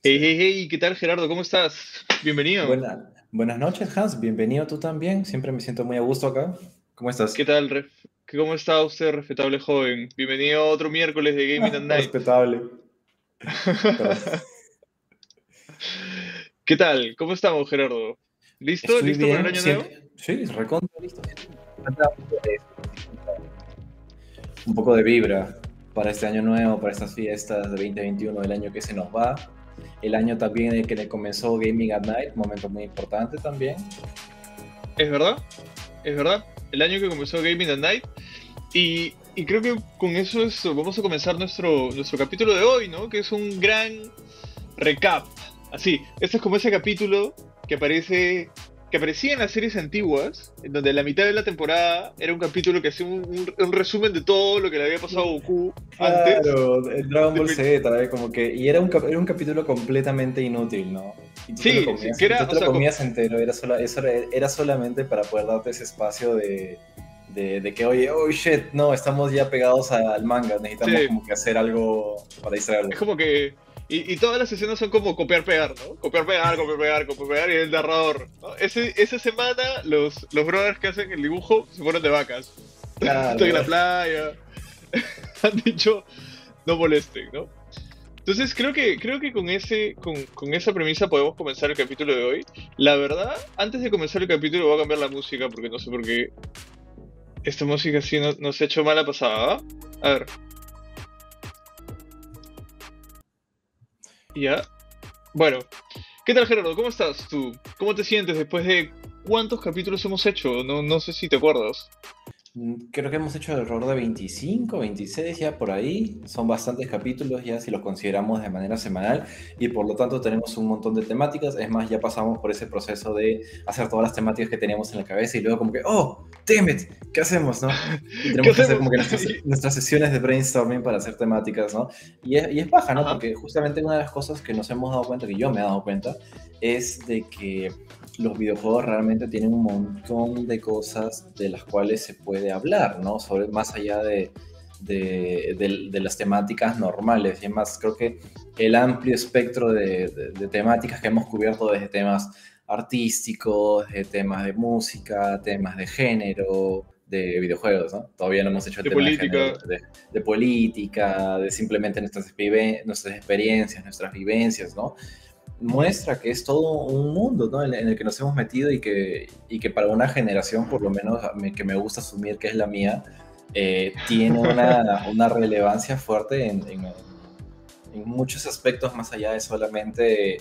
Hey, hey, hey, ¿qué tal Gerardo? ¿Cómo estás? Bienvenido. buenas noches, Hans. Bienvenido tú también. Siempre me siento muy a gusto acá. ¿Cómo estás? ¿Qué tal? ¿Cómo está usted, respetable joven? Bienvenido a otro miércoles de Gaming and Night. Respetable. ¿Qué tal? ¿Cómo estamos, Gerardo? ¿Listo? ¿Listo para el año nuevo? Sí, recontra listo. Un poco de vibra para este año nuevo, para estas fiestas de 2021 del año que se nos va. El año también en el que comenzó Gaming at Night, momento muy importante también. Es verdad, es verdad. El año que comenzó Gaming at Night. Y, y creo que con eso vamos a comenzar nuestro, nuestro capítulo de hoy, ¿no? Que es un gran recap. Así, este es como ese capítulo que aparece que aparecía en las series antiguas, en donde la mitad de la temporada era un capítulo que hacía un, resumen de todo lo que le había pasado a Goku antes. Claro, el Dragon Ball Z, como que. Y era un, era un capítulo completamente inútil, ¿no? sí, que era. Tú te lo comías entero, era, eso era, solamente para poder darte ese espacio de. De, que, oye, oh shit, no, estamos ya pegados al manga, necesitamos como que hacer algo para distraerlo. Es como que y, y, todas las escenas son como copiar, pegar, ¿no? Copiar, pegar, copiar, pegar, copiar, pegar y el narrador. ¿no? Ese, esa semana los, los brothers que hacen el dibujo se fueron de vacas. Estoy en la playa. Han dicho, no molesten, ¿no? Entonces creo que, creo que con, ese, con, con, esa premisa podemos comenzar el capítulo de hoy. La verdad, antes de comenzar el capítulo voy a cambiar la música porque no sé por qué esta música así no, nos ha hecho mala pasada. A ver. Ya. Bueno, ¿qué tal Gerardo? ¿Cómo estás tú? ¿Cómo te sientes después de cuántos capítulos hemos hecho? No, no sé si te acuerdas. Mm, creo que hemos hecho el error de 25, 26 ya por ahí. Son bastantes capítulos ya si los consideramos de manera semanal y por lo tanto tenemos un montón de temáticas. Es más, ya pasamos por ese proceso de hacer todas las temáticas que teníamos en la cabeza y luego como que, oh, damn it, ¿qué hacemos? No? Y tenemos que hacer como que nuestras, sesiones de brainstorming para hacer temáticas, ¿no? Y es, y es baja, ¿no? Porque justamente una de las cosas que nos hemos dado cuenta, que yo me he dado cuenta, es de que los videojuegos realmente tienen un montón de cosas de las cuales se puede hablar, ¿no? Sobre, más allá de, de, las temáticas normales. Y además, creo que el amplio espectro de, temáticas que hemos cubierto desde temas artísticos, de temas de música, temas de género, de videojuegos, ¿no? Todavía no hemos hecho el de tema política. De, de, política, de simplemente nuestras, nuestras experiencias, nuestras vivencias, ¿no? muestra que es todo un mundo ¿no? en, el que nos hemos metido y que, y que para una generación, por lo menos que me gusta asumir que es la mía, eh, tiene una, una, relevancia fuerte en, en, muchos aspectos más allá de solamente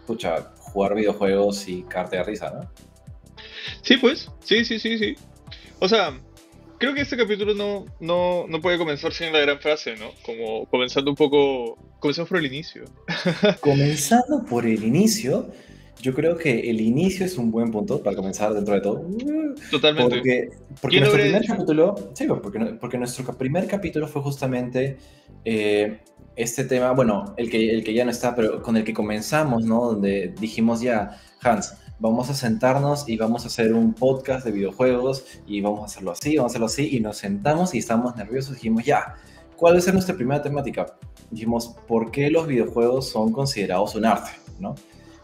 escucha, jugar videojuegos y carte de risa, ¿no? Sí, pues, sí, sí, sí, sí. O sea, creo que este capítulo no, no, no, puede comenzar sin la gran frase, ¿no? Como comenzando un poco, comenzando por el inicio. comenzando por el inicio, yo creo que el inicio es un buen punto para comenzar dentro de todo. Totalmente. Porque, porque nuestro primer capítulo, sí, porque, porque nuestro primer capítulo fue justamente eh, este tema, bueno, el que, el que ya no está, pero con el que comenzamos, ¿no? Donde dijimos ya, Hans, vamos a sentarnos y vamos a hacer un podcast de videojuegos y vamos a hacerlo así, vamos a hacerlo así, y nos sentamos y estamos nerviosos dijimos, ya, ¿cuál es nuestra primera temática? Dijimos, ¿por qué los videojuegos son considerados un arte? ¿no?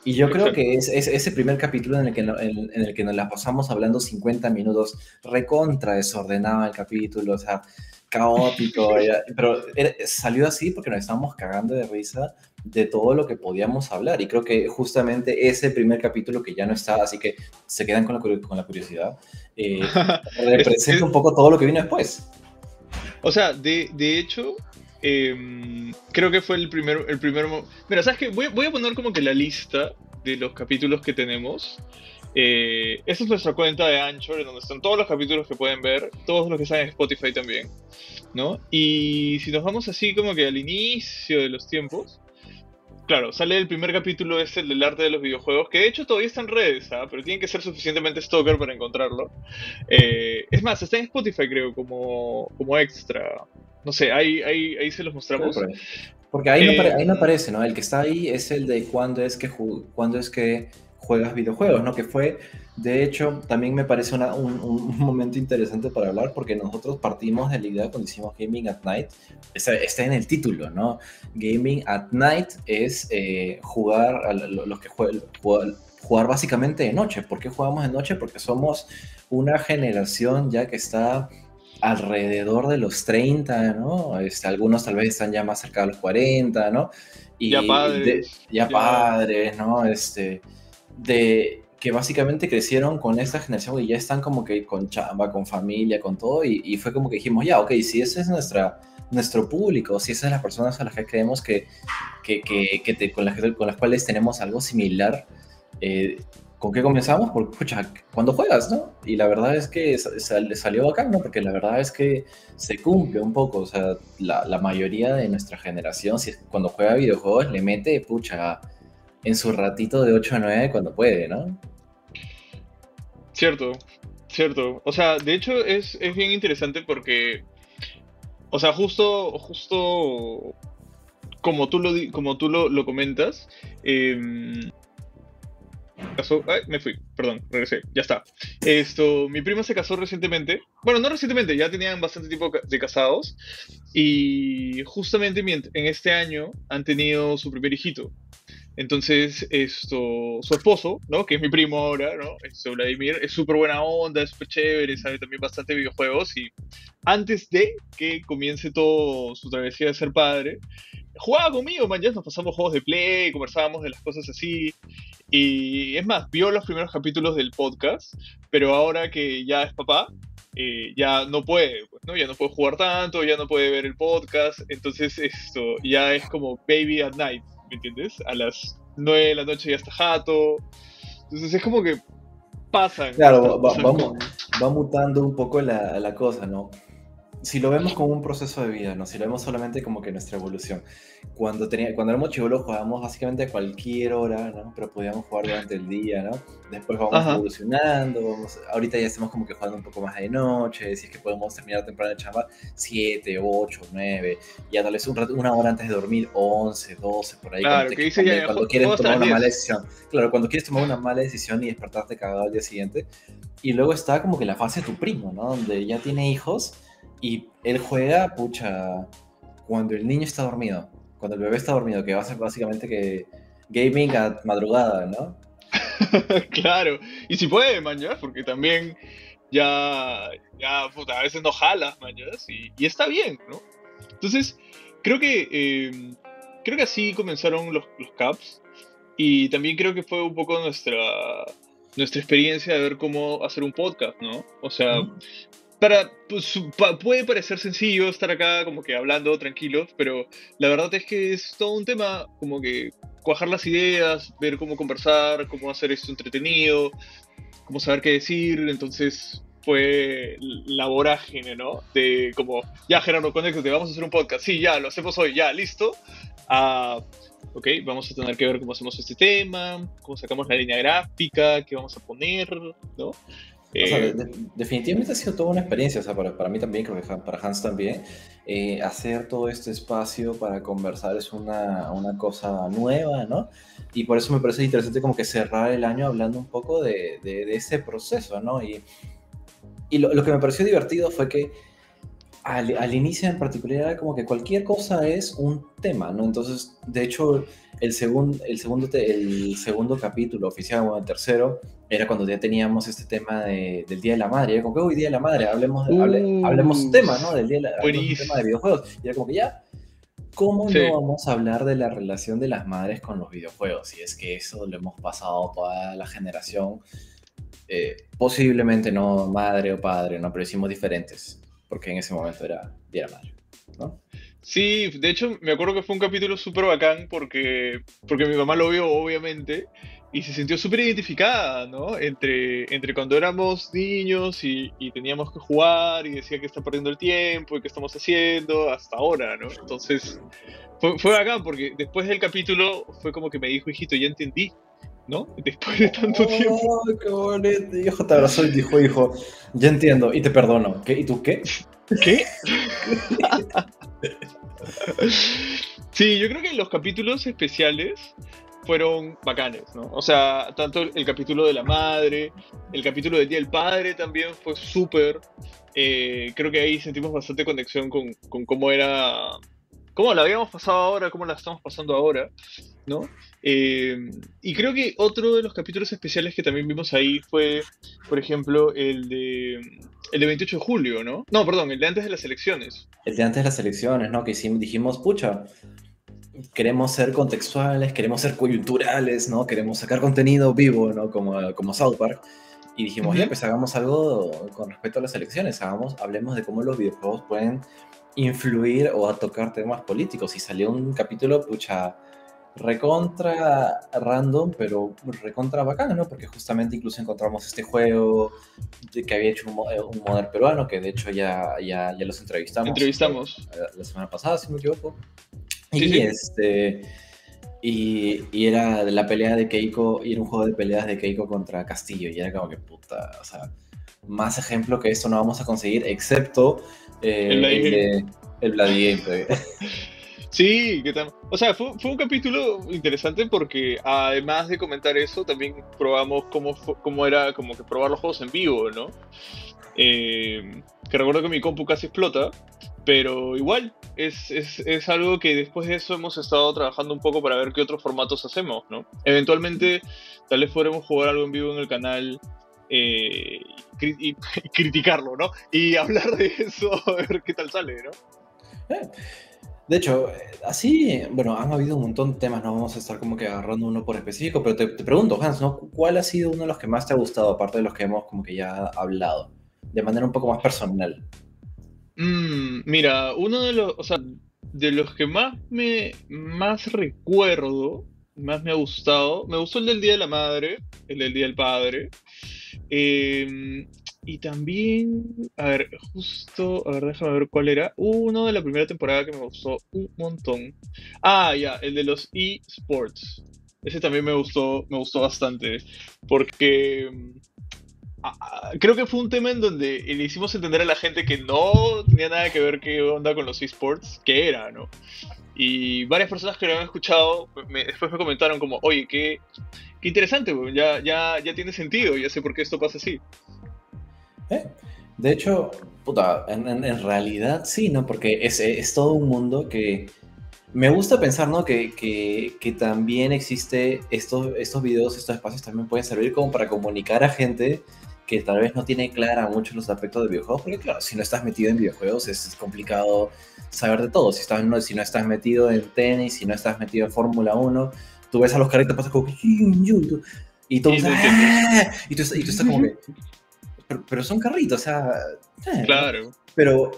Y yo creo que es, ese primer capítulo en el, que en, el que nos la pasamos hablando 50 minutos, recontra desordenado el capítulo, o sea, caótico, pero salió así porque nos estábamos cagando de risa de todo lo que podíamos hablar. Y creo que justamente ese primer capítulo que ya no está, así que se quedan con la, con la curiosidad, eh, representa un poco todo lo que vino después. O sea, de, de hecho, em, creo que fue el primero, el primero... Mira, ¿sabes qué? Voy, a poner como que la lista de los capítulos que tenemos. Eh, esa es nuestra cuenta de Anchor, en donde están todos los capítulos que pueden ver, todos los que están en Spotify también, ¿no? Y si nos vamos así como que al inicio de los tiempos, claro, sale el primer capítulo este, el del arte de los videojuegos, que de hecho todavía está en redes, ¿ah? pero tienen que ser suficientemente stalker para encontrarlo. Eh, es más, está en Spotify creo, como, como extra. No sé, ahí, ahí, ahí se los mostramos. Porque ahí, no ahí no eh, aparece, ¿no? El que está ahí es el de cuándo es que, cuándo es que juegas videojuegos, ¿no? Que fue De hecho, también me parece un, un, momento interesante para hablar porque nosotros partimos de la idea cuando hicimos Gaming at Night, está, está en el título, ¿no? Gaming at Night es eh, jugar, a los que juegan, jugar, básicamente de noche. ¿Por qué jugamos de noche? Porque somos una generación ya que está alrededor de los 30, ¿no? Este, algunos tal vez están ya más cerca de los 40, ¿no? Y ya padres. ya, padres, ¿no? Este, de que básicamente crecieron con esta generación y ya están como que con chamba, con familia, con todo, y, fue como que dijimos, ya, ok, si ese es nuestra, nuestro público, si esas son las personas a las que creemos que, que, que, con, las, con las cuales tenemos algo similar, eh, ¿con qué comenzamos? Porque, escucha, cuando juegas, ¿no? Y la verdad es que le salió bacán, ¿no? Porque la verdad es que se cumple un poco, o sea, la, mayoría de nuestra generación, cuando juega videojuegos, le mete, pucha, en su ratito de 8 a 9 cuando puede, ¿no? Cierto, cierto. O sea, de hecho es, es bien interesante porque, o sea, justo, justo como tú lo, como tú lo, lo comentas, eh, casó. Ay, me fui, perdón, regresé, ya está. Esto, mi prima se casó recientemente. Bueno, no recientemente, ya tenían bastante tiempo de casados. Y justamente en este año han tenido su primer hijito. Entonces, esto, su esposo, ¿no? Que es mi primo ahora, ¿no? Esto, Vladimir, es súper buena onda, es súper chévere, sabe también bastante videojuegos. Y antes de que comience todo su travesía de ser padre, jugaba conmigo, man, ya nos pasamos juegos de play, conversábamos de las cosas así. Y es más, vio los primeros capítulos del podcast, pero ahora que ya es papá, eh, ya no puede, pues, ¿no? Ya no puede jugar tanto, ya no puede ver el podcast, entonces esto ya es como baby at night, ¿me entiendes? A las 9 de la noche ya está jato, entonces es como que pasan. Claro, va, va, mutando un poco la, la cosa, ¿no? Si lo vemos como un proceso de vida, ¿no? Si lo vemos solamente como que nuestra evolución. Cuando, tenía, cuando éramos chivolos jugábamos básicamente a cualquier hora, ¿no? Pero podíamos jugar durante el día, ¿no? Después vamos evolucionando, vamos, ahorita ya estamos como que jugando un poco más de noche, si es que podemos terminar temprano de chamba, 7, 8, 9, ya tal vez un rato, una hora antes de dormir, 11, 12, por ahí. Claro, que dice ya, cuando quieres tomar una mala decisión. Claro, cuando quieres tomar una mala decisión y despertarte cagado al día siguiente. Y luego está como que la fase de tu primo, ¿no? Donde ya tiene hijos y él juega, pucha, cuando el niño está dormido, cuando el bebé está dormido, que va a ser básicamente que gaming a madrugada, ¿no? claro, y si puede, mañana, porque también ya, ya, puta, a veces no jala, mañana, y, y, está bien, ¿no? Entonces, creo que, em, creo que así comenzaron los, los caps, y también creo que fue un poco nuestra, nuestra experiencia de ver cómo hacer un podcast, ¿no? O sea, para, pues, puede parecer sencillo estar acá como que hablando tranquilos, pero la verdad es que es todo un tema como que cuajar las ideas, ver cómo conversar, cómo hacer esto entretenido, cómo saber qué decir, entonces fue la vorágine, ¿no? De como, ya Gerardo, conéctate, vamos a hacer un podcast, sí, ya, lo hacemos hoy, ya, listo. Ah, ok, vamos a tener que ver cómo hacemos este tema, cómo sacamos la línea gráfica, qué vamos a poner, ¿no? Eh, definitivamente ha sido toda una experiencia, o sea, para, para mí también, creo que para Hans también, eh, hacer todo este espacio para conversar es una, una, cosa nueva, ¿no? Y por eso me parece interesante como que cerrar el año hablando un poco de, de, ese proceso, ¿no? Y, y lo, lo, que me pareció divertido fue que al, al, inicio en particular era como que cualquier cosa es un tema, ¿no? Entonces, de hecho, el, segundo el, segundo, el segundo capítulo oficial, o el tercero, era cuando ya teníamos este tema de, del Día de la Madre. Era como que, hoy Día de la Madre, hablemos, de, uh, hablemos tema, ¿no? Del Día de la tema de videojuegos. Y era como que ya, ¿cómo no vamos a hablar de la relación de las madres con los videojuegos? Y es que eso lo hemos pasado toda la generación. Eh, posiblemente no madre o padre, ¿no? Pero hicimos diferentes porque en ese momento era Día Madre, ¿no? Sí, de hecho me acuerdo que fue un capítulo súper bacán porque, porque mi mamá lo vio obviamente y se sintió súper identificada, ¿no? Entre, entre cuando éramos niños y, y, teníamos que jugar y decía que está perdiendo el tiempo y qué estamos haciendo hasta ahora, ¿no? Entonces fue, fue bacán porque después del capítulo fue como que me dijo, hijito, ya entendí, ¿no? Después de tanto tiempo. qué bonito! Hijo te abrazó y dijo, hijo, ya entiendo y te perdono. ¿Qué? ¿Y tú qué? ¿Qué? sí, yo creo que los capítulos especiales fueron bacanes, ¿no? O sea, tanto el, capítulo de la madre, el capítulo del Día del Padre también fue súper. Eh, creo que ahí sentimos bastante conexión con, con cómo era cómo la habíamos pasado ahora, cómo la estamos pasando ahora, ¿no? Eh, y creo que otro de los capítulos especiales que también vimos ahí fue, por ejemplo, el de, el de 28 de julio, ¿no? No, perdón, el de antes de las elecciones. El de antes de las elecciones, ¿no? Que hicimos, dijimos, pucha, queremos ser contextuales, queremos ser coyunturales, ¿no? Queremos sacar contenido vivo, ¿no? Como, como South Park. Y dijimos, ya, pues hagamos algo con respecto a las elecciones, hagamos, hablemos de cómo los videojuegos pueden influir o a tocar temas políticos. Y salió un capítulo, pucha, recontra random, pero recontra bacano, ¿no? Porque justamente incluso encontramos este juego que había hecho un, eh, un modder peruano, que de hecho ya, ya, ya los entrevistamos. Entrevistamos. Eh, la semana pasada, si no me equivoco. y este... Y, y, era la pelea de Keiko, y era un juego de peleas de Keiko contra Castillo, y era como que puta, o sea, más ejemplo que esto no vamos a conseguir, excepto eh, el, el Bloody. Sí, ¿qué tal? O sea, fue, un capítulo interesante porque además de comentar eso, también probamos cómo, cómo era como que probar los juegos en vivo, ¿no? Eh, que recuerdo que mi compu casi explota, pero igual es, es, es, algo que después de eso hemos estado trabajando un poco para ver qué otros formatos hacemos, ¿no? Eventualmente, tal vez podremos jugar algo en vivo en el canal eh, y, criticarlo, ¿no? Y hablar de eso, a ver qué tal sale, ¿no? Eh, de hecho, así, bueno, han habido un montón de temas, no vamos a estar como que agarrando uno por específico, pero te, pregunto, Hans, ¿no? ¿Cuál ha sido uno de los que más te ha gustado, aparte de los que hemos como que ya hablado, de manera un poco más personal? Mm, mira, uno de los, o sea, de los que más me, más recuerdo, más me ha gustado, me gustó el del Día de la Madre, el del Día del Padre, eh, y también, a ver, justo, a ver, déjame ver cuál era. Uno de la primera temporada que me gustó un montón. Ah, ya, el de los eSports. Ese también me gustó, me gustó bastante. Porque mm, creo que fue un tema en donde le hicimos entender a la gente que no tenía nada que ver qué onda con los esports, que era, ¿no? Y varias personas que lo habían escuchado después me comentaron como, oye, qué, qué interesante, ya, ya, ya tiene sentido, ya sé por qué esto pasa así. ¿Eh? De hecho, puta, en, realidad sí, ¿no? Porque es, es, todo un mundo que me gusta pensar, ¿no? Que, que, que, también existe estos, estos videos, estos espacios también pueden servir como para comunicar a gente que tal vez no tiene clara mucho los aspectos de videojuegos, porque claro, si no estás metido en videojuegos es, complicado saber de todo. Si, estás, no, si no estás metido en tenis, si no estás metido en Fórmula 1, tú ves a los carritos pasas como y tú, ¡Ah! y tú, y tú estás como que pero, son carritos, o sea. Eh, claro. Pero,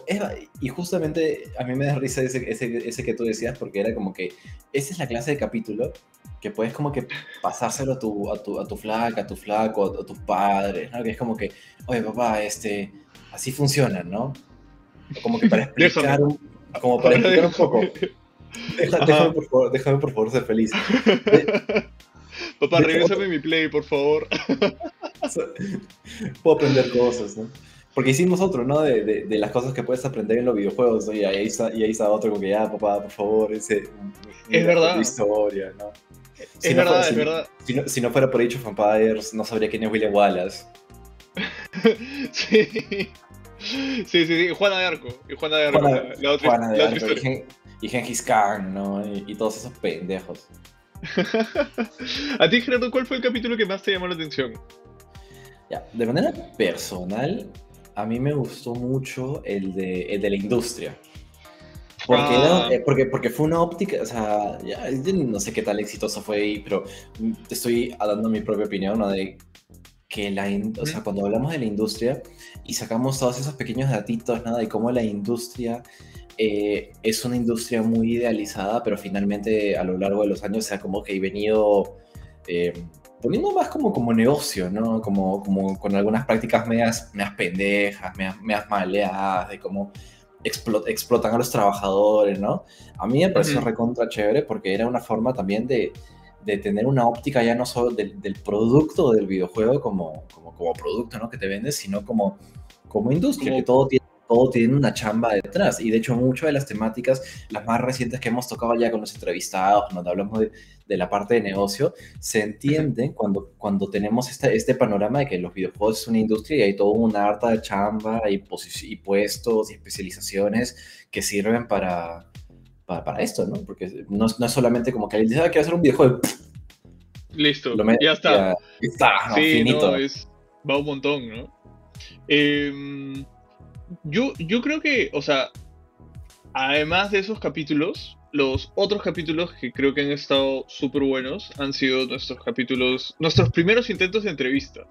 y justamente a mí me da risa ese, ese, ese, que tú decías, porque era como que esa es la clase de capítulo que puedes como que pasárselo a tu, a tu, a tu flaca, a tu flaco, a, tus padres, ¿no? Que es como que, oye, papá, este, así funciona, ¿no? Como que para explicar un, como para explicar un poco. déjame, por favor, déjame por favor ser feliz. Papá, regresame mi play, por favor. Puedo aprender cosas, ¿no? Porque hicimos otro, ¿no? De, de, las cosas que puedes aprender en los videojuegos, ¿no? Y ahí está, y ahí está otro como que, ya, papá, por favor, ese... Es verdad. Historia, ¿no? es verdad, es verdad. Si no, si no, fuera por Age of Empires, no sabría quién es William Wallace. sí. Sí, sí, sí, Juana de Arco. Y Juana de Arco, la, otra, Juana de Arco, y, Gengis Khan, ¿no? Y, y todos esos pendejos. A ti, Gerardo, ¿cuál fue el capítulo que más te llamó la atención? Ya, de manera personal, a mí me gustó mucho el de, el de la industria. Porque, ah. eh, porque, porque fue una óptica, o sea, ya, no sé qué tal exitoso fue ahí, pero te estoy dando mi propia opinión, ¿no? De que la, o sea, cuando hablamos de la industria y sacamos todos esos pequeños datitos, nada, de cómo la industria eh, es una industria muy idealizada, pero finalmente a lo largo de los años se ha como que venido eh, poniendo más como, como negocio, ¿no? Como, como con algunas prácticas medias, medias pendejas, medias, maleadas, de cómo explotan a los trabajadores, ¿no? A mí me pareció recontra chévere porque era una forma también de, de tener una óptica ya no solo del, del producto del videojuego como, como, como, producto, ¿no? Que te vendes, sino como, como industria, que todo tiene todo tiene una chamba detrás. Y de hecho, muchas de las temáticas, las más recientes que hemos tocado ya con los entrevistados, cuando hablamos de, de la parte de negocio, se entienden cuando, cuando tenemos este, este panorama de que los videojuegos es una industria y hay toda una harta de chamba y, y puestos y especializaciones que sirven para, para, esto, ¿no? Porque no, no, es solamente como que alguien dice, ah, quiero hacer un videojuego. Listo, ya está. está, sí, No, es, va un montón, ¿no? Em, yo, yo creo que, o sea, además de esos capítulos, los otros capítulos que creo que han estado súper buenos han sido nuestros capítulos, nuestros primeros intentos de entrevista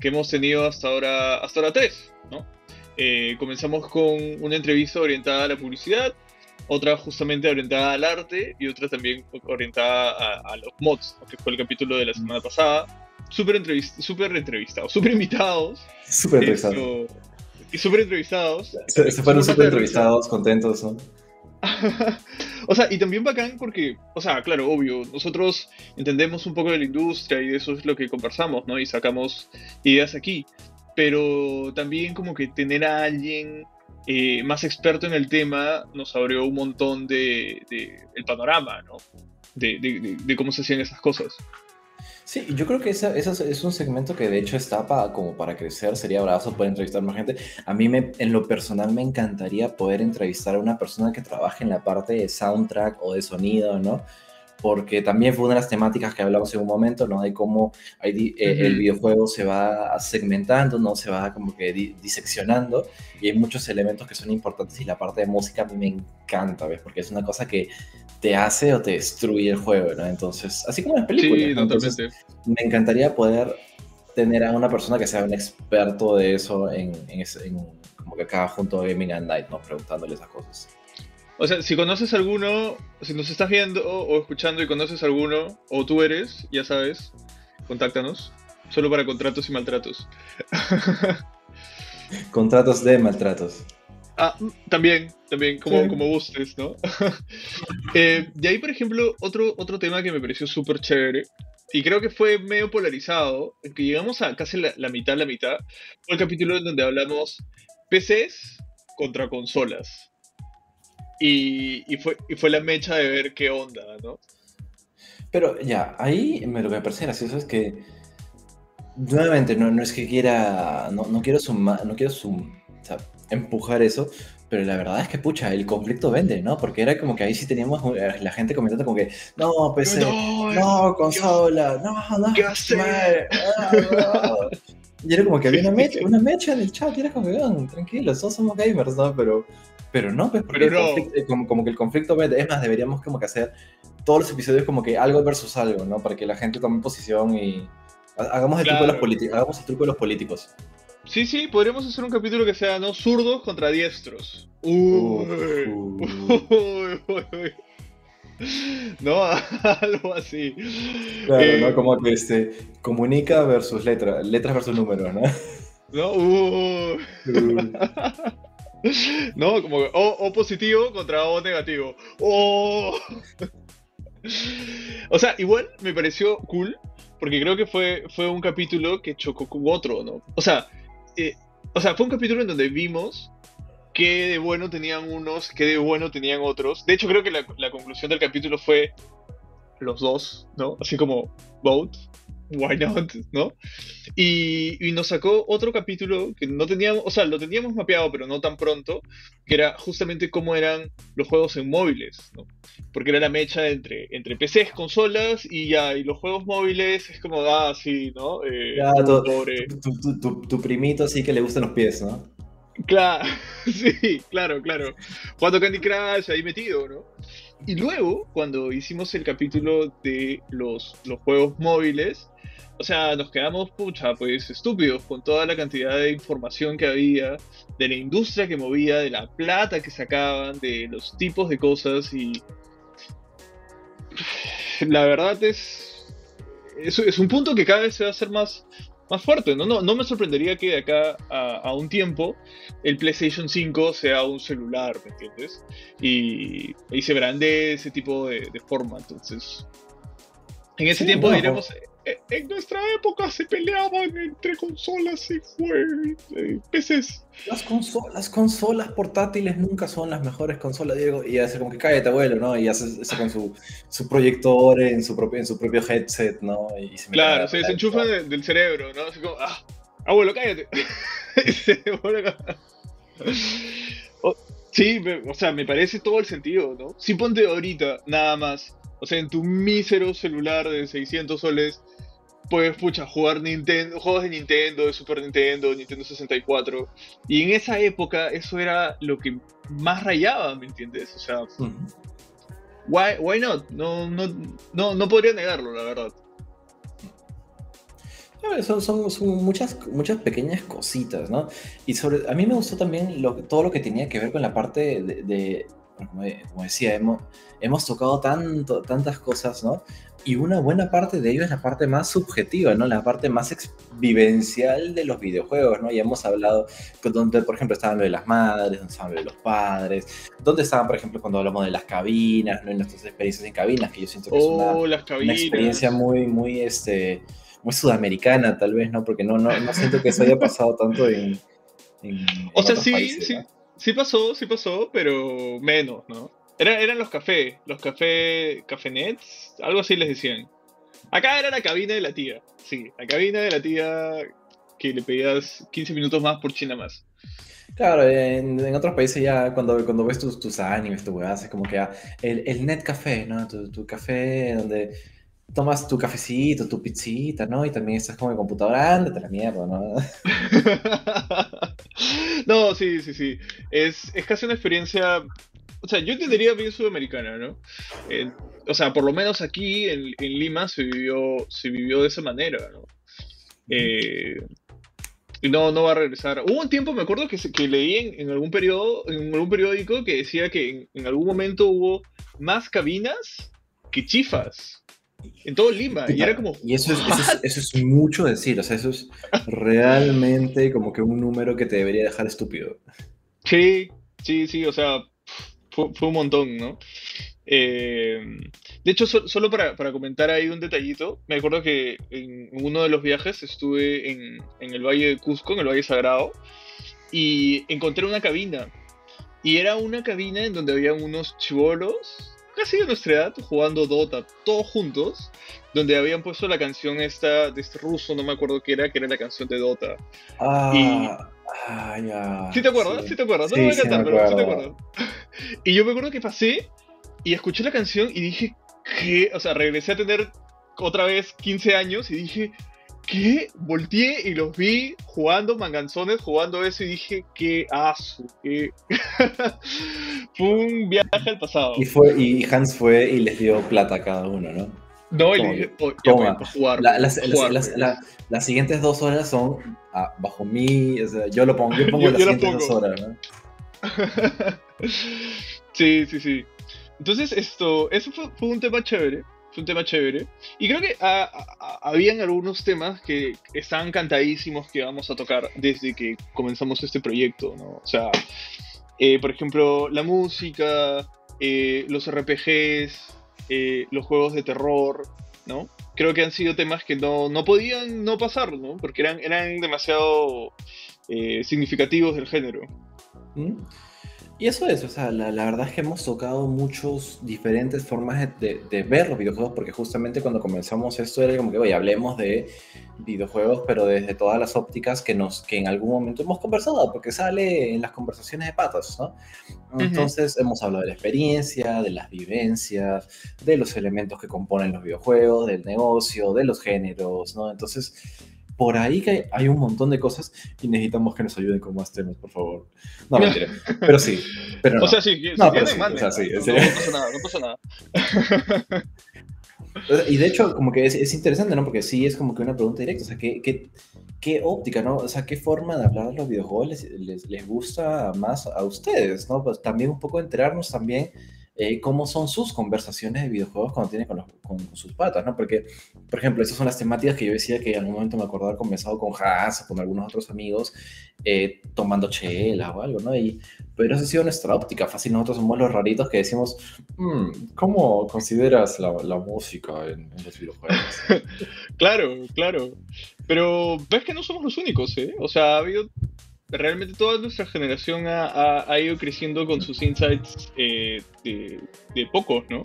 que hemos tenido hasta ahora, hasta ahora tres, ¿no? Eh, comenzamos con una entrevista orientada a la publicidad, otra justamente orientada al arte y otra también orientada a, los mods, que fue el capítulo de la semana pasada. Súper super entrevistados, súper invitados. Súper entrevistados. Y súper entrevistados. Se, fueron súper entrevistados, contentos, ¿no? o sea, y también bacán porque, o sea, claro, obvio, nosotros entendemos un poco de la industria y de eso es lo que conversamos, ¿no? Y sacamos ideas aquí. Pero también como que tener a alguien eh, más experto en el tema nos abrió un montón de, el panorama, ¿no? De, cómo se hacían esas cosas. Sí, yo creo que ese, es un segmento que de hecho está para, como para crecer, sería bravazo poder entrevistar más gente. A mí me, en lo personal me encantaría poder entrevistar a una persona que trabaje en la parte de soundtrack o de sonido, ¿no? Porque también fue una de las temáticas que hablamos en un momento, ¿no? De cómo eh, el videojuego se va segmentando, ¿no? Se va como que diseccionando y hay muchos elementos que son importantes y la parte de música a mí me encanta, ¿ves? Porque es una cosa que te hace o te destruye el juego, ¿no? Entonces, así como las películas. Sí, me encantaría poder tener a una persona que sea un experto de eso en, en, en como que acá junto a Gaming and Night, ¿no? Preguntándole esas cosas. O sea, si conoces alguno, si nos estás viendo o escuchando y conoces alguno, o tú eres, ya sabes, contáctanos. Solo para contratos y maltratos. contratos de maltratos. Ah, también, también, como, como gustes, ¿no? eh, y ahí, por ejemplo, otro, otro tema que me pareció súper chévere, y creo que fue medio polarizado, que llegamos a casi la, la mitad, la mitad, fue el capítulo en donde hablamos PCs contra consolas. Y, fue, y fue la mecha de ver qué onda, ¿no? Pero ya, ahí me, lo que me parece gracioso es que, nuevamente, no, no es que quiera, no, no quiero sumar, no quiero sum, empujar eso, pero la verdad es que, pucha, el conflicto vende, ¿no? Porque era como que ahí sí teníamos eh, la gente comentando como que, no, PC, no, consola, no, no, ¿qué hacer? Y era como que había una mecha, una mecha en el chat, y era como que, tranquilos, todos somos gamers, ¿no? Pero pero no, pues porque eh, como, que el conflicto es más, deberíamos como que hacer todos los episodios como que algo versus algo, ¿no? Para que la gente tome posición y hagamos el, truco, de los políticos, hagamos el truco de los políticos. Sí, sí, podríamos hacer un capítulo que sea, ¿no? Zurdos contra diestros. Uy, No, algo así. Claro, ¿no? Eh, como que este, comunica versus letra, letras versus números, ¿no? No, uh. ¿No? Como o, positivo contra O negativo. ¡Oh! o sea, igual me pareció cool, porque creo que fue, fue un capítulo que chocó con otro, ¿no? O sea, eh, o sea, fue un capítulo en donde vimos qué de bueno tenían unos, qué de bueno tenían otros. De hecho, creo que la, conclusión del capítulo fue los dos, ¿no? Así como, vote why not, ¿no? Y, nos sacó otro capítulo que no teníamos, o sea, lo teníamos mapeado, pero no tan pronto, que era justamente cómo eran los juegos en móviles, ¿no? Porque era la mecha entre, entre PCs, consolas y ya, y los juegos móviles es como, ah, sí, ¿no? Eh, tu, primito sí que le gustan los pies, ¿no? Claro, sí, claro, claro. Jugando Candy Crush ahí metido, ¿no? Y luego, cuando hicimos el capítulo de los, los juegos móviles, o sea, nos quedamos, pucha, pues estúpidos con toda la cantidad de información que había, de la industria que movía, de la plata que sacaban, de los tipos de cosas y... La verdad es... Es, es un punto que cada vez se va a hacer más, más fuerte, ¿no? No, no me sorprendería que de acá a, un tiempo el PlayStation 5 sea un celular, ¿me entiendes? Y, y se brande ese tipo de, forma, entonces... En ese tiempo diremos... En nuestra época se peleaban entre consolas y fue, eh, PCs. Las, consolas, consolas portátiles nunca son las mejores consolas, Diego. Y hace como que cállate, abuelo, ¿no? Y hace eso con su, su proyector en su, propio, en su propio headset, ¿no? Y se claro, se desenchufa del cerebro, ¿no? Así como, ah, abuelo, cállate. sí, o sea, me parece todo el sentido, ¿no? Si ponte ahorita, nada más, o sea, en tu mísero celular de 600 soles, puedes, pucha, jugar Nintendo, juegos de Nintendo, de Super Nintendo, Nintendo 64. Y en esa época eso era lo que más rayaba, ¿me entiendes? O sea, why, why not? No, no, no, no podría negarlo, la verdad. Son, son, son, muchas, muchas pequeñas cositas, ¿no? Y sobre, a mí me gustó también lo, todo lo que tenía que ver con la parte de, como, decía, hemos, hemos tocado tanto, tantas cosas, ¿no? Y una buena parte de ello es la parte más subjetiva, ¿no? La parte más vivencial de los videojuegos, ¿no? Ya hemos hablado, donde, por ejemplo, estaban lo de las madres, donde estaban lo de los padres, donde estaban, por ejemplo, cuando hablamos de las cabinas, ¿no? En nuestras experiencias en cabinas, que yo siento que es una, oh, una experiencia muy, muy, este muy sudamericana, tal vez, ¿no? Porque no, no, no siento que eso haya pasado tanto en. o sea, sí, sí, sí pasó, sí pasó, pero menos, ¿no? Era, eran los cafés, los café, cafenets, algo así les decían. Acá era la cabina de la tía, sí, la cabina de la tía que le pedías 15 minutos más por China más. Claro, en, otros países ya cuando, cuando ves tus, tus animes, tu weas, es como que ya, el, el net café, ¿no? Tu, tu café donde tomas tu cafecito, tu pizzita, ¿no? Y también estás como en computadora, ándate la mierda, ¿no? no, sí, sí, sí. Es, es casi una experiencia. O sea, yo entendería bien sudamericana, ¿no? o sea, por lo menos aquí en, en, Lima se vivió, se vivió de esa manera, ¿no? Eh, no, no va a regresar. Hubo un tiempo, me acuerdo, que, que leí en, en, algún periodo, en algún periódico que decía que en algún momento hubo más cabinas que chifas en todo Lima. Y, era como. Y eso es, eso es, mucho decir, o sea, eso es realmente como que un número que te debería dejar estúpido. Sí, sí, sí, o sea, fue, un montón, ¿no? Eh, de hecho, solo para, comentar ahí un detallito, me acuerdo que en uno de los viajes estuve en, en el Valle de Cusco, en el Valle Sagrado, y encontré una cabina. Y era una cabina en donde había unos chivolos casi de nuestra edad jugando Dota, todos juntos, donde habían puesto la canción esta de este ruso, no me acuerdo qué era, que era la canción de Dota. Ah, y... ah ya. ¿Sí te acuerdas? ¿Sí, te acuerdas? No me voy a cantar, pero sí te acuerdas. Y yo me acuerdo que pasé y escuché la canción y dije, ¿qué? O sea, regresé a tener otra vez 15 años y dije, ¿qué? Volteé y los vi jugando manganzones, jugando eso y dije, qué asu, qué... fue un viaje al pasado. Y, fue, y Hans fue y les dio plata a cada uno, ¿no? No, y le dije, oh, jugar, las, las, siguientes dos horas son ah, bajo mí, o sea, yo lo pongo, yo pongo las siguientes dos horas, ¿no? sí, sí, sí. Entonces, esto, eso fue, fue un tema chévere un tema chévere. Y creo que habían algunos temas que estaban cantadísimos que vamos a tocar desde que comenzamos este proyecto, ¿no? O sea, eh, por ejemplo, la música, eh, los RPGs, eh, los juegos de terror, ¿no? Creo que han sido temas que no, no podían no pasar, ¿no? Porque eran, eran demasiado significativos del género. ¿Mm? Y eso es, o sea, la, verdad es que hemos tocado muchas diferentes formas de, ver los videojuegos, porque justamente cuando comenzamos esto era como que, oye, hablemos de videojuegos, pero desde todas las ópticas que, nos, que en algún momento hemos conversado, porque sale en las conversaciones de patas, ¿no? Entonces hemos hablado de la experiencia, de las vivencias, de los elementos que componen los videojuegos, del negocio, de los géneros, ¿no? Entonces por ahí que hay un montón de cosas y necesitamos que nos ayuden con más temas, por favor. No, mentira. Pero sí. Pero O sea, sí, no, sí, o sea, sí, no, no, pasa nada, no pasa nada. Y de hecho, como que es, es, interesante, ¿no? Porque sí es como que una pregunta directa. O sea, ¿qué, qué, qué óptica, ¿no? O sea, ¿qué forma de hablar de los videojuegos les, les, les, gusta más a ustedes, ¿no? Pues también un poco enterarnos también eh, cómo son sus conversaciones de videojuegos cuando tiene con, sus patas, ¿no? Porque, por ejemplo, esas son las temáticas que yo decía que en algún momento me acordaba haber conversado con Haas o con algunos otros amigos eh, tomando chela o algo, ¿no? Y, pero esa ha sido nuestra óptica. Fácil, nosotros somos los raritos que decimos, mm, ¿cómo consideras la, la música en, en, los videojuegos? claro, claro. Pero ves que no somos los únicos, ¿eh? O sea, ha habido realmente toda nuestra generación ha, ido creciendo con sus insights eh, de, pocos, ¿no?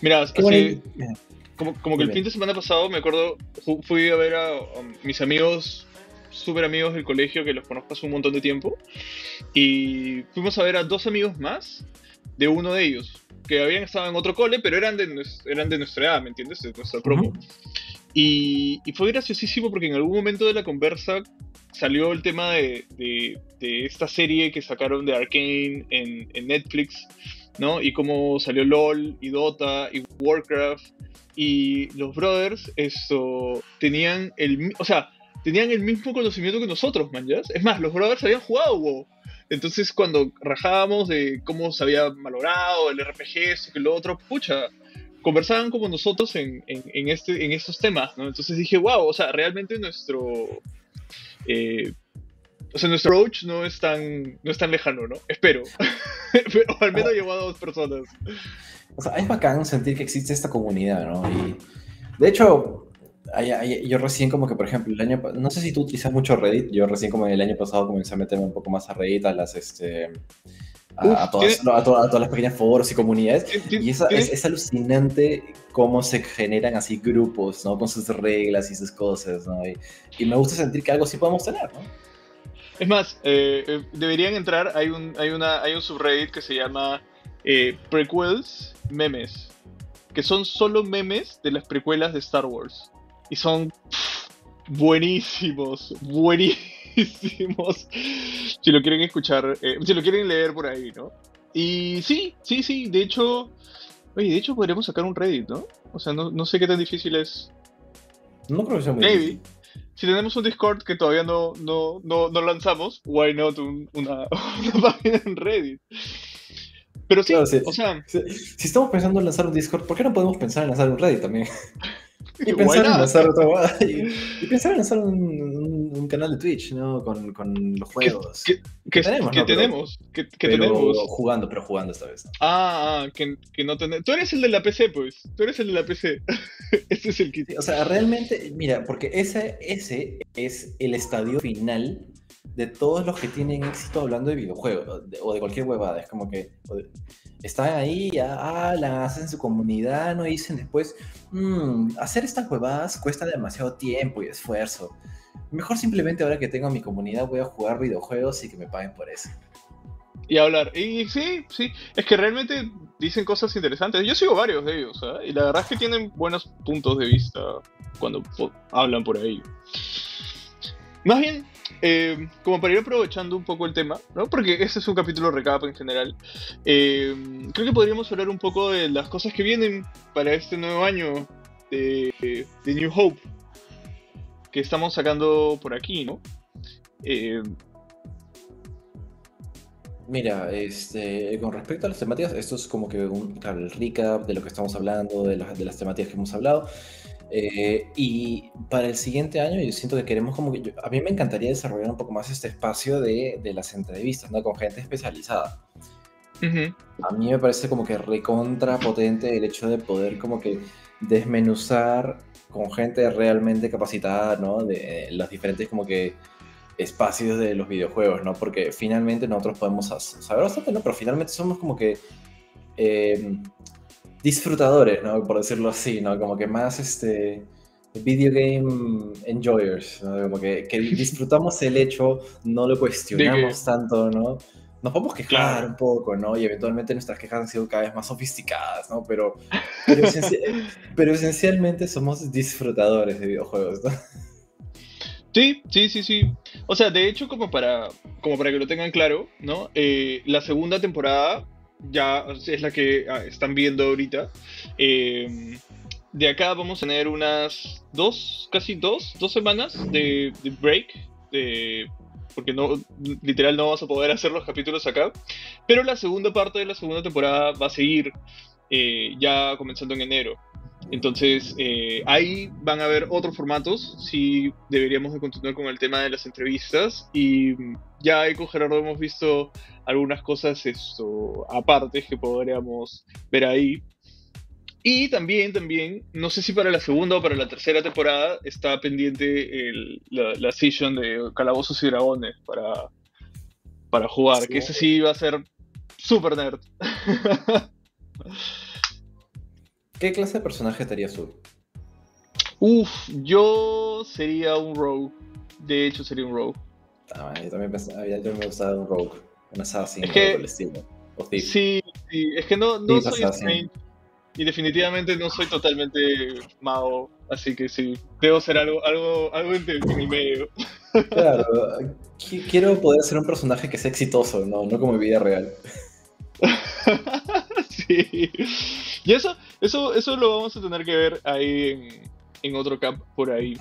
Mira, como, como que el fin de semana pasado, me acuerdo, fui a ver a, mis amigos, súper amigos del colegio, que los conozco hace un montón de tiempo, y fuimos a ver a dos amigos más de uno de ellos, que habían estado en otro cole, pero eran de, eran de nuestra edad, ¿me entiendes? De nuestra promo. Y, fue graciosísimo porque en algún momento de la conversa salió el tema de, esta serie que sacaron de Arkane en, Netflix, ¿no? Y cómo salió LOL y Dota y Warcraft. Y los brothers, esto, tenían el, o sea, tenían el mismo conocimiento que nosotros, man, Es más, los brothers habían jugado WoW. Entonces, cuando rajábamos de cómo se había malogrado el RPG, esto que lo otro, pucha, conversaban como nosotros en, en, este, en estos temas, ¿no? Entonces dije, wow, o sea, realmente nuestro, eh, o sea, nuestro approach no es tan, no es tan lejano, ¿no? Espero. Pero al menos llegó a dos personas. O sea, es bacán sentir que existe esta comunidad, ¿no? Y de hecho, yo recién como que, por ejemplo, el año... No sé si tú utilizas mucho Reddit. Yo recién como el año pasado comencé a meterme un poco más a Reddit, a las, este... A, todas, a, todas, las pequeñas foros y comunidades. Y es, es, alucinante cómo se generan así grupos, ¿no? Con sus reglas y sus cosas, ¿no? Y, me gusta sentir que algo sí podemos tener, ¿no? Es más, eh, eh, deberían entrar, hay un, hay, una, hay un subreddit que se llama eh, Prequels Memes, que son solo memes de las precuelas de Star Wars. Y son buenísimos, buenísimos. Si lo quieren escuchar, si lo quieren leer por ahí, ¿no? Y sí, sí, sí, de hecho, Oye, de hecho podríamos sacar un Reddit, ¿no? O sea, no, no sé qué tan difícil es. No creo que sea muy Maybe. Si tenemos un Discord que todavía no, no, no, no lanzamos, why not una, una, página en Reddit? Pero sí, o sea... Si, si, estamos pensando en lanzar un Discord, ¿por qué no podemos pensar en lanzar un Reddit también? Y pensar, en lanzar y, pensar en lanzar un, canal de Twitch, ¿no? Con, con los juegos. ¿Qué, tenemos? ¿Qué tenemos? ¿Qué, tenemos? Jugando, pero jugando esta vez. Ah, ah que, que no tenemos. Tú eres el de la PC, pues. Tú eres el de la PC. este es el kit. o sea, realmente, mira, porque ese, ese es el estadio final de todos los que tienen éxito hablando de videojuegos o de cualquier huevada. Es como que están ahí, ya la hacen su comunidad, no dicen después, mmm, hacer estas huevadas cuesta demasiado tiempo y esfuerzo. Mejor simplemente ahora que tengo mi comunidad voy a jugar videojuegos y que me paguen por eso. Y hablar. Y sí, sí, es que realmente dicen cosas interesantes. Yo sigo varios de ellos, ¿eh? y la verdad es que tienen buenos puntos de vista cuando hablan por ahí. Más bien, eh, como para ir aprovechando un poco el tema, ¿no? porque este es un capítulo recap en general, eh, creo que podríamos hablar un poco de las cosas que vienen para este nuevo año de, New Hope, que estamos sacando por aquí, ¿no? Eh, Mira, este, con respecto a las temáticas, esto es como que un el recap de lo que estamos hablando, de, de las temáticas que hemos hablado. Eh, y para el siguiente año yo siento que queremos como que... a mí me encantaría desarrollar un poco más este espacio de, de las entrevistas, ¿no? Con gente especializada. A mí me parece como que recontra potente el hecho de poder como que desmenuzar con gente realmente capacitada, ¿no? De los diferentes como que espacios de los videojuegos, ¿no? Porque finalmente nosotros podemos saber bastante, ¿no? Pero finalmente somos como que... Eh, disfrutadores, ¿no? Por decirlo así, ¿no? Como que más este video game enjoyers, ¿no? Como que, disfrutamos el hecho, no lo cuestionamos tanto, ¿no? Nos podemos quejar un poco, ¿no? Y eventualmente nuestras quejas han sido cada vez más sofisticadas, ¿no? Pero, pero, esencialmente somos disfrutadores de videojuegos, ¿no? Sí, sí, sí, sí. O sea, de hecho, como para, como para que lo tengan claro, ¿no? Eh, la segunda temporada ya es la que ah, están viendo ahorita. Eh, de acá vamos a tener unas dos, casi dos, dos semanas de, break, de, porque no, literal no vas a poder hacer los capítulos acá. Pero la segunda parte de la segunda temporada va a seguir eh, ya comenzando en enero. Entonces, eh, ahí van a haber otros formatos. Sí, deberíamos de continuar con el tema de las entrevistas. Y ya ahí con Gerardo hemos visto algunas cosas esto, aparte que podríamos ver ahí. Y también, también, no sé si para la segunda o para la tercera temporada está pendiente la, la session de Calabozos y Dragones para, para jugar, que ese sí va a ser super nerd. ¿Qué clase de personaje sería tú? Uf, yo sería un rogue. De hecho, sería un rogue. Ah, yo también pensaba, yo me gustaba un rogue, un assassin es que, estilo. Sí, sí, es que no, no soy Strange y definitivamente no soy totalmente mago, así que sí, debo ser algo, algo, algo en, el medio. Claro, quiero poder ser un personaje que sea exitoso, no, no como en vida real. sí. Y eso, eso, eso lo vamos a tener que ver ahí en, otro cap por ahí.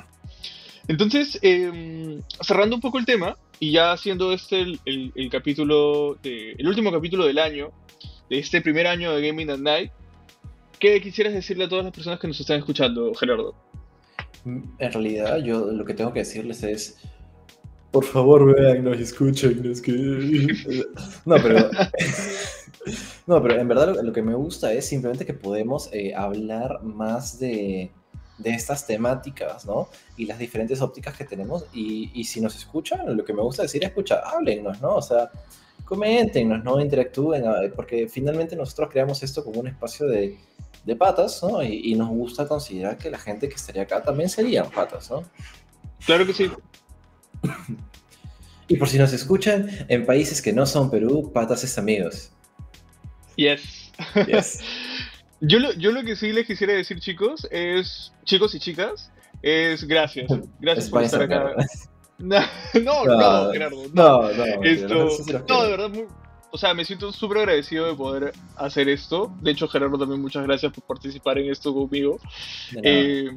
Entonces, em, cerrando un poco el tema, y ya haciendo este el, capítulo, el último capítulo del año, de este primer año de Gaming at Night, ¿qué quisieras decirle a todas las personas que nos están escuchando, Gerardo? En realidad, yo lo que tengo que decirles es, por favor vean, nos escuchen, nos que... No, pero... No, pero en verdad lo, que me gusta es simplemente que podemos eh, hablar más de, estas temáticas, ¿no? Y las diferentes ópticas que tenemos. Y, si nos escuchan, lo que me gusta decir es, escucha, háblennos, ¿no? O sea, coméntenos, ¿no? Interactúen, porque finalmente nosotros creamos esto como un espacio de, patas, ¿no? Y, y, nos gusta considerar que la gente que estaría acá también serían patas, ¿no? Claro que sí. y por si nos escuchan en países que no son Perú, patas es amigos. Yes. yo, lo, yo lo que sí les quisiera decir, chicos, es, chicos y chicas, es gracias. Gracias por estar acá. No, no, no, Gerardo. No, no, esto, no, de verdad, o sea, me siento súper agradecido de poder hacer esto. De hecho, Gerardo, también muchas gracias por participar en esto conmigo. Eh,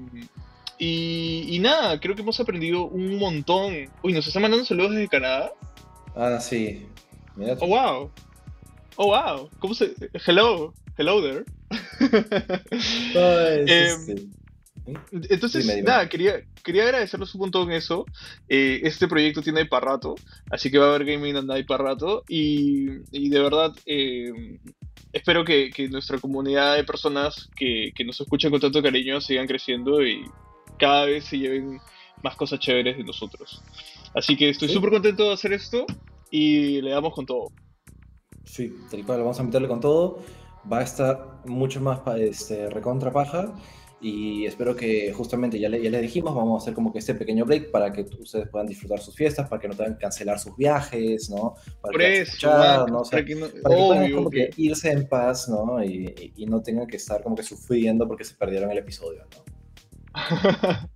y, y, nada, creo que hemos aprendido un montón. Uy, nos están mandando saludos desde Canadá. Ah, sí. Mira oh, wow. Oh, wow. ¿Cómo se...? Hello. Hello there. Em, entonces, nada, quería, quería agradecerles un montón eso. Eh, este proyecto tiene para rato, así que va a haber Gaming and Night para rato. Y, y de verdad, em, espero que, que, nuestra comunidad de personas que, que, nos escuchan con tanto cariño sigan creciendo y cada vez se lleven más cosas chéveres de nosotros. Así que estoy súper contento de hacer esto y le damos con todo. Sí, tal cual, vamos a meterle con todo. Va a estar mucho más este, recontra paja. Y espero que justamente, ya le, ya le dijimos, vamos a hacer como que este pequeño break para que ustedes puedan disfrutar sus fiestas, para que no tengan que cancelar sus viajes, ¿no? Para que escuchar, ¿no? para que, puedan como que irse en paz, ¿no? Y, y, no tengan que estar como que sufriendo porque se perdieron el episodio, ¿no?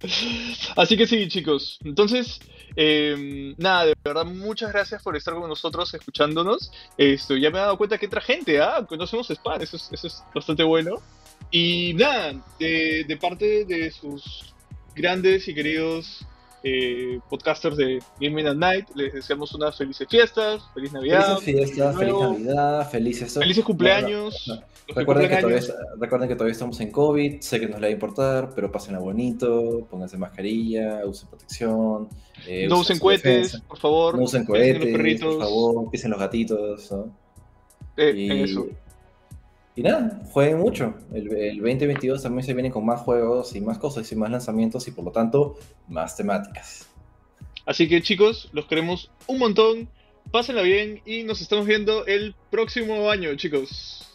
Así que sí, chicos. Entonces, em, nada, de verdad, muchas gracias por estar con nosotros, escuchándonos. Esto, ya me he dado cuenta que entra gente, ¿ah? Conocemos Spam, eso es, eso es bastante bueno. Y nada, de parte de sus grandes y queridos eh, podcasters de Gaming at Night. Les deseamos unas felices fiestas, feliz Navidad. Felices fiestas, feliz Navidad, felices, felices cumpleaños. Recuerden, que todavía, recuerden que todavía estamos en COVID, sé que nos le va a importar, pero pasen a bonito, pónganse mascarilla, usen protección. Eh, no usen cohetes, por favor. No usen cohetes, por favor, pisen los gatitos. Eh, y... eso. Y nada, jueguen mucho. El, 2022 también se viene con más juegos y más cosas y más lanzamientos y por lo tanto más temáticas. Así que chicos, los queremos un montón. Pásenla bien y nos estamos viendo el próximo año, chicos.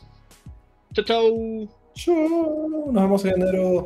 Chao, chao. Chao. Nos vemos en enero.